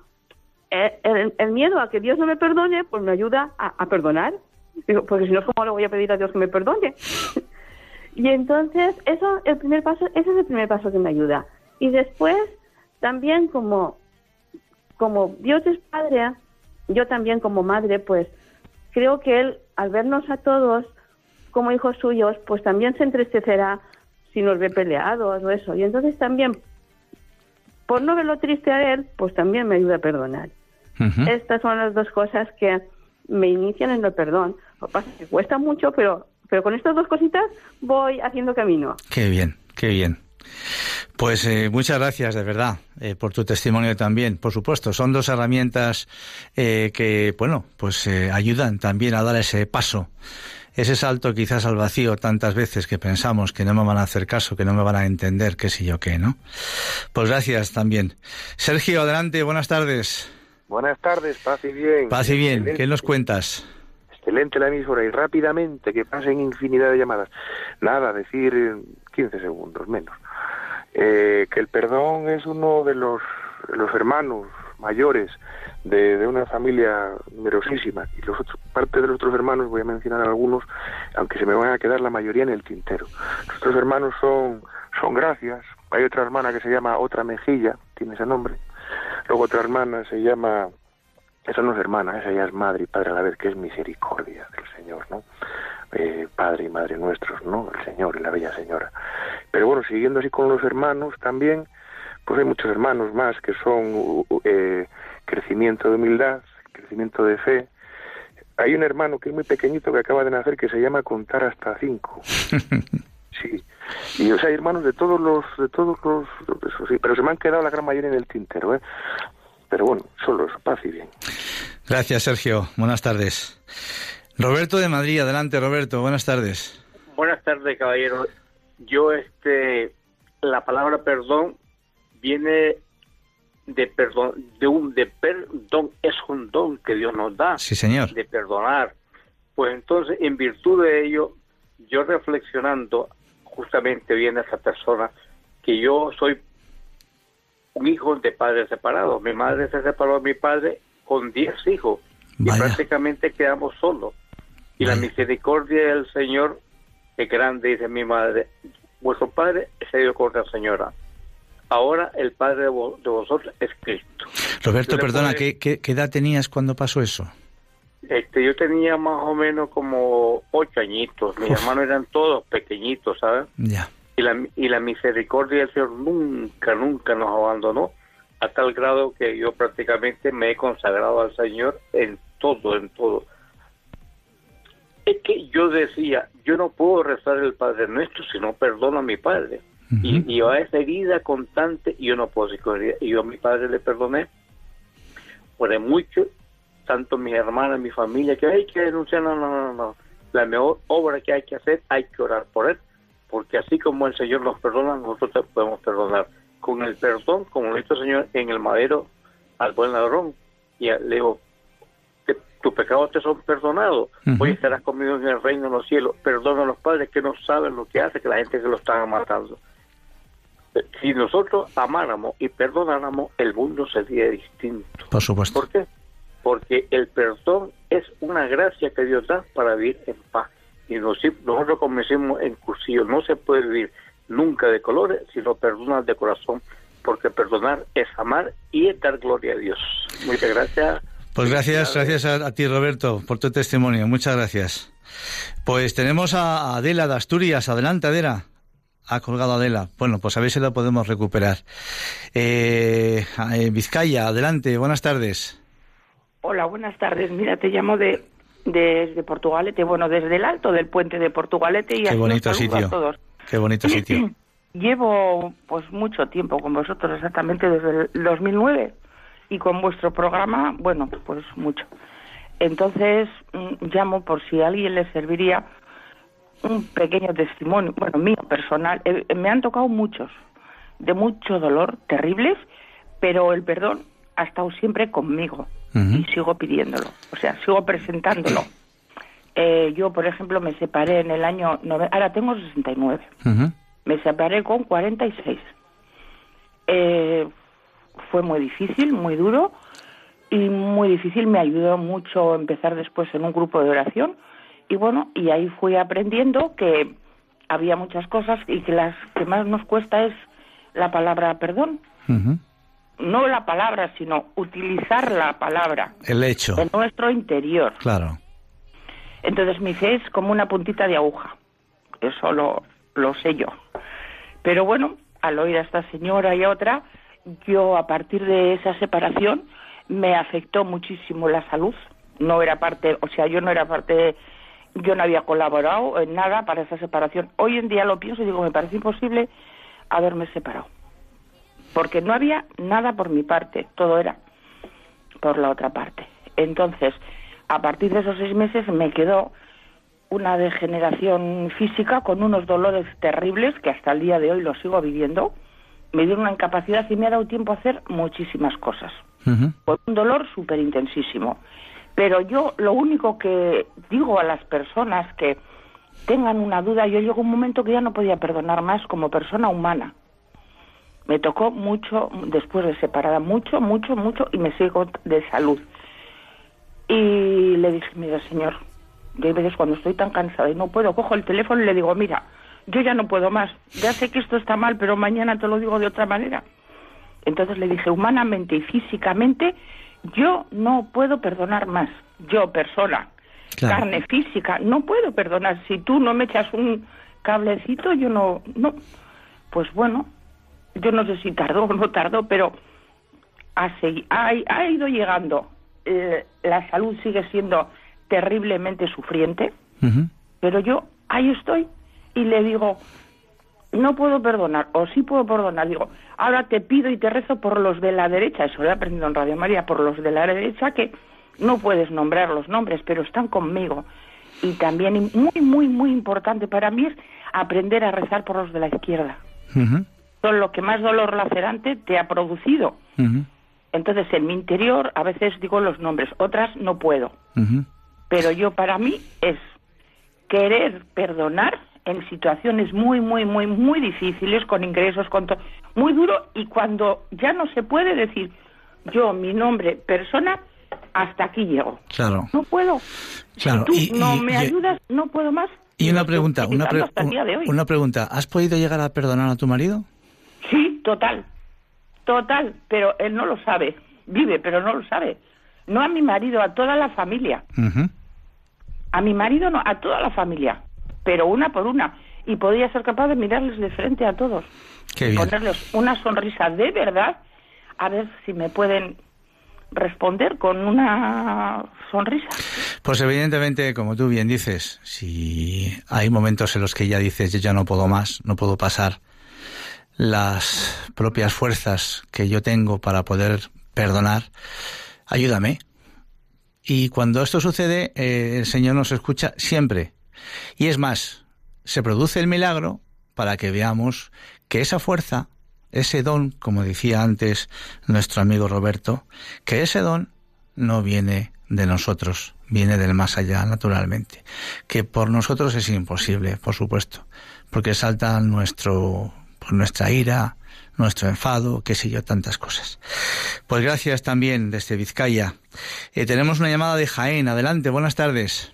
el, el miedo a que Dios no me perdone, pues me ayuda a, perdonar. Porque si no, ¿cómo le voy a pedir a Dios que me perdone? y entonces, eso, el primer paso, ese es el primer paso que me ayuda. Y después, también como, como Dios es Padre, yo también como madre, pues creo que Él, al vernos a todos como hijos suyos, pues también se entristecerá si nos ve peleados o eso. Y entonces también por no verlo triste a él, pues también me ayuda a perdonar. Estas son las dos cosas que me inician en el perdón. Lo que pasa que cuesta mucho, pero, pero con estas dos cositas voy haciendo camino. Qué bien, qué bien. Pues eh, muchas gracias, de verdad, eh, por tu testimonio también. Por supuesto, son dos herramientas eh, que, bueno, pues eh, ayudan también a dar ese paso, ese salto quizás al vacío tantas veces que pensamos que no me van a hacer caso, que no me van a entender, qué sé yo qué, ¿no? Pues gracias también. Sergio, adelante, buenas tardes. Buenas tardes, paz y bien. Paz y bien, Excelente, ¿qué nos cuentas? Excelente la emisora y rápidamente que pasen infinidad de llamadas. Nada, decir en 15 segundos menos. Eh, que el perdón es uno de los, los hermanos mayores de, de una familia numerosísima y los otros, parte de los otros hermanos voy a mencionar algunos, aunque se me van a quedar la mayoría en el tintero. Los otros hermanos son son gracias. Hay otra hermana que se llama otra mejilla, tiene ese nombre. Luego otra hermana se llama esa no es hermana, esa ya es madre y padre a la vez, que es misericordia del Señor, ¿no? Eh, padre y madre nuestros, ¿no? El Señor y la bella señora. Pero bueno, siguiendo así con los hermanos también, pues hay muchos hermanos más que son eh, crecimiento de humildad, crecimiento de fe. Hay un hermano que es muy pequeñito que acaba de nacer que se llama contar hasta cinco. Sí. Y o sea, hay hermanos de todos los, de todos los, eso sí, pero se me han quedado la gran mayoría en el tintero, ¿eh? Pero bueno, solo eso, paz y bien. Gracias, Sergio. Buenas tardes. Roberto de Madrid, adelante, Roberto. Buenas tardes. Buenas tardes, caballero. Yo, este, la palabra perdón viene de perdón, de un de perdón es un don que Dios nos da. Sí, señor. De perdonar. Pues entonces, en virtud de ello, yo reflexionando, justamente viene esa persona que yo soy un hijo de padres separados. Mi madre se separó de mi padre con 10 hijos. y prácticamente quedamos solos. Y la misericordia del Señor es grande, dice mi madre. Vuestro padre se dio con la señora. Ahora el padre de, vosotros es Cristo. Roberto, perdona, ¿qué, ¿qué, edad tenías cuando pasó eso? Este, yo tenía más o menos como ocho añitos. Mis hermanos eran todos pequeñitos, ¿sabes? Ya. Y la, y la misericordia del Señor nunca, nunca nos abandonó, a tal grado que yo prácticamente me he consagrado al Señor en todo, en todo. Es que yo decía, yo no puedo rezar el Padre Nuestro si no perdono a mi Padre. y, y, a esa herida constante, yo no puedo. Y yo a mi Padre le perdoné. Por mucho, tanto mis hermanas, mi familia, que hay que denunciar, no, no, no, no. La mejor obra que hay que hacer, hay que orar por él. Porque así como el Señor nos perdona, nosotros podemos perdonar. Con el perdón, como lo hizo el Señor en el madero al buen ladrón. Y le digo, tus pecados te son perdonados. Hoy estarás conmigo en el reino de los cielos. Perdona a los padres que no saben lo que hace, que la gente que lo está matando. Si nosotros amáramos y perdonáramos, el mundo sería distinto. Por supuesto. ¿Por qué? Porque el perdón es una gracia que Dios da para vivir en paz. Y nosotros como decimos en cursillo, no se puede vivir nunca de colores, sino perdonar de corazón, porque perdonar es amar y es dar gloria a Dios. Muchas gracias. Pues gracias, gracias a, ti Roberto por tu testimonio. Muchas gracias. Pues tenemos a Adela de Asturias. Adelante, Adela. Ha colgado Adela. Bueno, pues a ver si la podemos recuperar. Eh, eh, Vizcaya, adelante. Buenas tardes. Hola, buenas tardes. Mira, te llamo de desde Portugalete, bueno, desde el alto del puente de Portugalete y Qué bonito sitio. Qué bonito sitio. Llevo pues mucho tiempo con vosotros, exactamente desde el 2009 y con vuestro programa, bueno, pues mucho. Entonces mm, llamo por si a alguien le serviría un pequeño testimonio, bueno, mío personal. Eh, me han tocado muchos, de mucho dolor, terribles, pero el perdón ha estado siempre conmigo y sigo pidiéndolo, o sea, sigo presentándolo. Eh, yo, por ejemplo, me separé en el año, ahora tengo 69, me separé con 46. Eh, fue muy difícil, muy duro y muy difícil. Me ayudó mucho empezar después en un grupo de oración y bueno, y ahí fui aprendiendo que había muchas cosas y que las que más nos cuesta es la palabra perdón. No la palabra, sino utilizar la palabra. El hecho. En nuestro interior. Claro. Entonces mi fe es como una puntita de aguja. Eso lo, lo sé yo. Pero bueno, al oír a esta señora y a otra, yo a partir de esa separación me afectó muchísimo la salud. No era parte, o sea, yo no era parte, yo no había colaborado en nada para esa separación. Hoy en día lo pienso y digo, me parece imposible haberme separado. Porque no había nada por mi parte, todo era por la otra parte. Entonces, a partir de esos seis meses me quedó una degeneración física con unos dolores terribles que hasta el día de hoy lo sigo viviendo me dio una incapacidad y me ha dado tiempo a hacer muchísimas cosas. Por un dolor súper intensísimo. Pero yo lo único que digo a las personas que tengan una duda, yo llego a un momento que ya no podía perdonar más como persona humana. Me tocó mucho, después de separada, mucho, mucho, mucho, y me sigo de salud. Y le dije, mira, señor, yo hay veces cuando estoy tan cansada y no puedo, cojo el teléfono y le digo, mira, yo ya no puedo más, ya sé que esto está mal, pero mañana te lo digo de otra manera. Entonces le dije, humanamente y físicamente, yo no puedo perdonar más, yo persona, carne física, no puedo perdonar. Si tú no me echas un cablecito, yo no, no, pues bueno, yo no sé si tardó o no tardó, pero ha, ha, ido llegando. Eh, la salud sigue siendo terriblemente sufriente, pero yo ahí estoy y le digo, no puedo perdonar, o sí puedo perdonar, digo, ahora te pido y te rezo por los de la derecha, eso lo he aprendido en Radio María, por los de la derecha que no puedes nombrar los nombres, pero están conmigo. Y también muy, muy, muy importante para mí es aprender a rezar por los de la izquierda. Son lo que más dolor lacerante te ha producido. Entonces, en mi interior a veces digo los nombres, otras no puedo. Pero yo para mí es querer perdonar en situaciones muy, muy, muy, muy difíciles, con ingresos, con muy duro, y cuando ya no se puede decir yo, mi nombre, persona, hasta aquí llego. Claro. No puedo. Claro. Tú y, no y- me y- ayudas, no puedo más. y una pregunta, una, pre- una pregunta. ¿Has podido llegar a perdonar a tu marido? Sí, total. Total, pero él no lo sabe. Vive, pero no lo sabe. No a mi marido, a toda la familia. A mi marido no, a toda la familia. Pero una por una. Y podría ser capaz de mirarles de frente a todos. Qué bien. Ponerles una sonrisa de verdad. A ver si me pueden responder con una sonrisa. Pues evidentemente, como tú bien dices, si hay momentos en los que ya dices, yo ya no puedo más, no puedo pasar las propias fuerzas que yo tengo para poder perdonar, ayúdame. Y cuando esto sucede, eh, el Señor nos escucha siempre. Y es más, se produce el milagro para que veamos que esa fuerza, ese don, como decía antes nuestro amigo Roberto, que ese don no viene de nosotros, viene del más allá, naturalmente. Que por nosotros es imposible, por supuesto, porque salta nuestro, nuestra ira, nuestro enfado, qué sé yo, tantas cosas. Pues gracias también desde Vizcaya. Eh, tenemos una llamada de Jaén. Adelante, buenas tardes.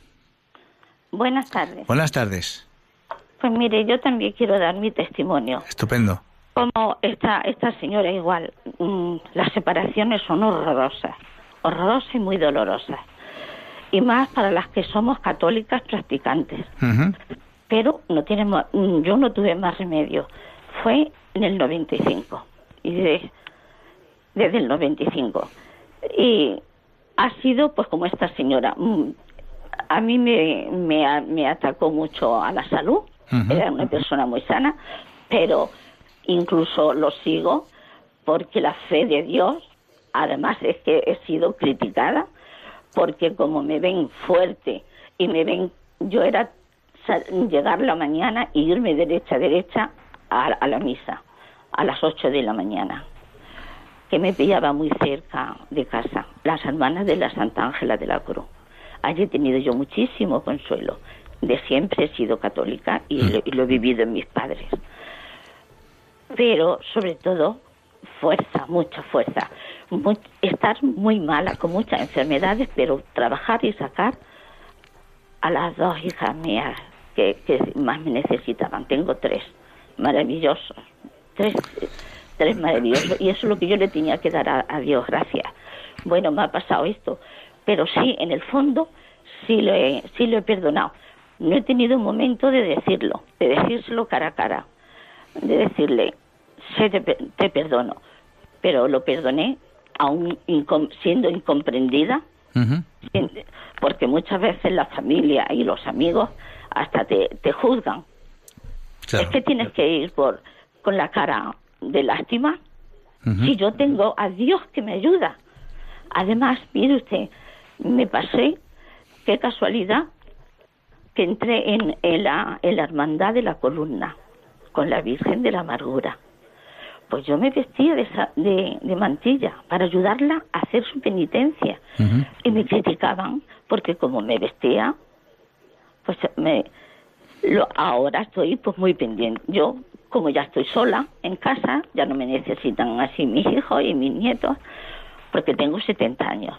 Buenas tardes. Buenas tardes. Pues mire, yo también quiero dar mi testimonio. Estupendo. Como esta, esta señora igual, mm, las separaciones son horrorosas, horrorosas y muy dolorosas. Y más para las que somos católicas practicantes. Pero no tenemos, mm, yo no tuve más remedio. Fue en el 95. Y de- desde el 95. Y ha sido pues como esta señora. mm, A mí me, me, a- me atacó mucho a la salud. Era una persona muy sana, pero incluso lo sigo porque la fe de Dios, además es que he sido criticada, porque como me ven fuerte y me ven, yo era llegar la mañana y irme derecha, derecha a, a la misa, a las 8 de la mañana, que me pillaba muy cerca de casa, las hermanas de la Santa Ángela de la Cruz. Allí he tenido yo muchísimo consuelo. De siempre he sido católica y lo, he vivido en mis padres. Pero, sobre todo, fuerza, mucha fuerza. Estar muy mala, con muchas enfermedades, pero trabajar y sacar a las dos hijas mías que más me necesitaban. Tengo tres maravillosos, tres, tres maravillosos. Y eso es lo que yo le tenía que dar a, a Dios, gracias. Bueno, me ha pasado esto, pero sí, en el fondo, sí lo he, sí lo he perdonado. No he tenido un momento de decirlo, de decírselo cara a cara, de decirle, sé, te, pe- te perdono, pero lo perdoné aún incom- siendo incomprendida, porque muchas veces la familia y los amigos hasta te, te juzgan. Es que tienes que ir por con la cara de lástima. Si yo tengo a Dios que me ayuda. Además, mire usted, me pasé, qué casualidad, que entré en, en la, en la hermandad de la columna con la Virgen de la Amargura. Pues yo me vestía de, de, de mantilla para ayudarla a hacer su penitencia. Y me criticaban porque como me vestía, pues me, lo, ahora estoy pues muy pendiente. Yo, como ya estoy sola en casa, ya no me necesitan así mis hijos y mis nietos, porque tengo 70 años.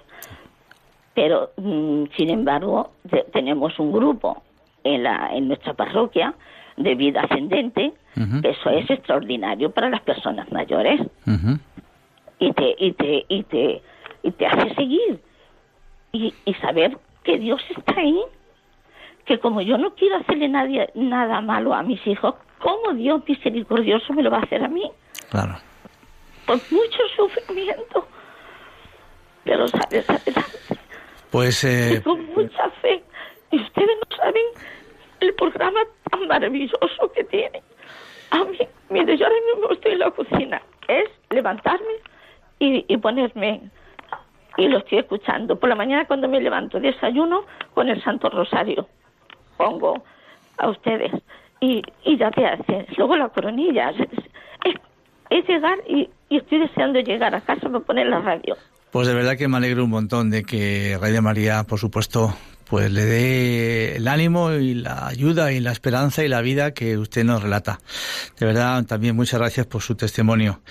Pero, mm, sin embargo, te- tenemos un grupo en, la, en nuestra parroquia de vida ascendente, que eso es extraordinario para las personas mayores y te y te y te y te hace seguir y, y saber que Dios está ahí que como yo no quiero hacerle nadie, nada malo a mis hijos cómo Dios misericordioso me lo va a hacer a mí Claro. por mucho sufrimiento pero sabes adelante Pues y eh, con mucha fe y ustedes no saben el programa tan maravilloso que tiene a mí mire yo ahora mismo estoy en la cocina es levantarme y, y ponerme y lo estoy escuchando. Por la mañana cuando me levanto desayuno con el Santo Rosario. Pongo a ustedes y, y ya te hacen. Luego la coronilla. Es, es- es llegar y, y estoy deseando llegar a casa para poner la radio. Pues de verdad que me alegro un montón de que Radio María, por supuesto, pues le dé el ánimo y la ayuda y la esperanza y la vida que usted nos relata. De verdad, también muchas gracias por su testimonio.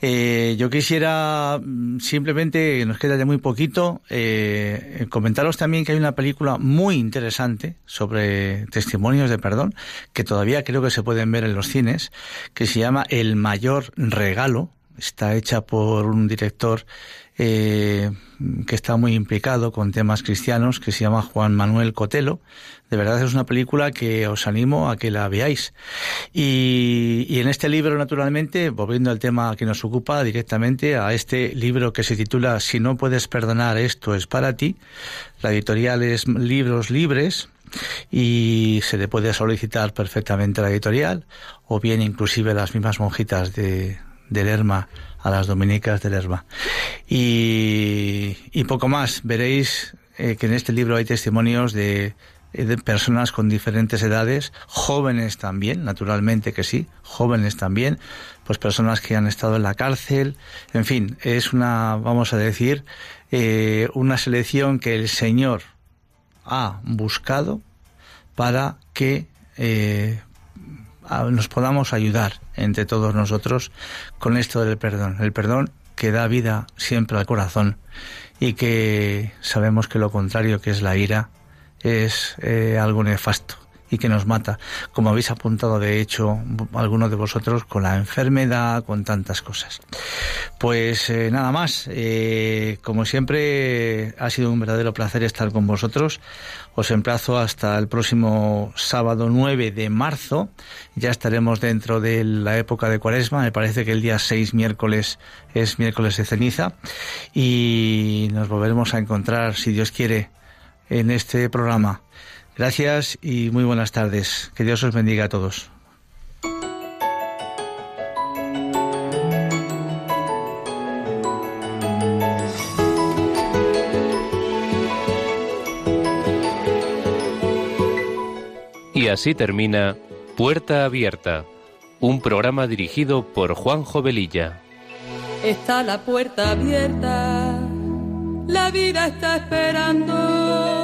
Eh, yo quisiera mm, simplemente, nos queda ya muy poquito, eh, comentaros también que hay una película muy interesante sobre testimonios de perdón, que todavía creo que se pueden ver en los cines, que se llama El mayor regalo. Está hecha por un director eh, que está muy implicado con temas cristianos, que se llama Juan Manuel Cotelo. De verdad es una película que os animo a que la veáis. Y, y en este libro, naturalmente, volviendo al tema que nos ocupa directamente, a este libro que se titula Si no puedes perdonar, esto es para ti, la editorial es Libros Libres, y se le puede solicitar perfectamente a la editorial o bien inclusive las mismas monjitas de, de Lerma a las dominicas de Lerma. Y, y poco más. Veréis eh, que en este libro hay testimonios de, de personas con diferentes edades, jóvenes también, naturalmente que sí, jóvenes también, pues personas que han estado en la cárcel, en fin, es una, vamos a decir, eh, una selección que el Señor ha buscado para que eh, nos podamos ayudar entre todos nosotros con esto del perdón. El perdón que da vida siempre al corazón y que sabemos que lo contrario, que es la ira, es eh, algo nefasto y que nos mata, como habéis apuntado de hecho algunos de vosotros con la enfermedad, con tantas cosas. Pues eh, nada más, eh, como siempre ha sido un verdadero placer estar con vosotros. Os emplazo hasta el próximo sábado 9 de marzo. Ya estaremos dentro de la época de Cuaresma. Me parece que el día 6 miércoles es miércoles de ceniza y nos volveremos a encontrar, si Dios quiere, en este programa. Gracias y muy buenas tardes. Que Dios os bendiga a todos. Y así termina Puerta Abierta, un programa dirigido por Juan Jovelilla. Está la puerta abierta, la vida está esperando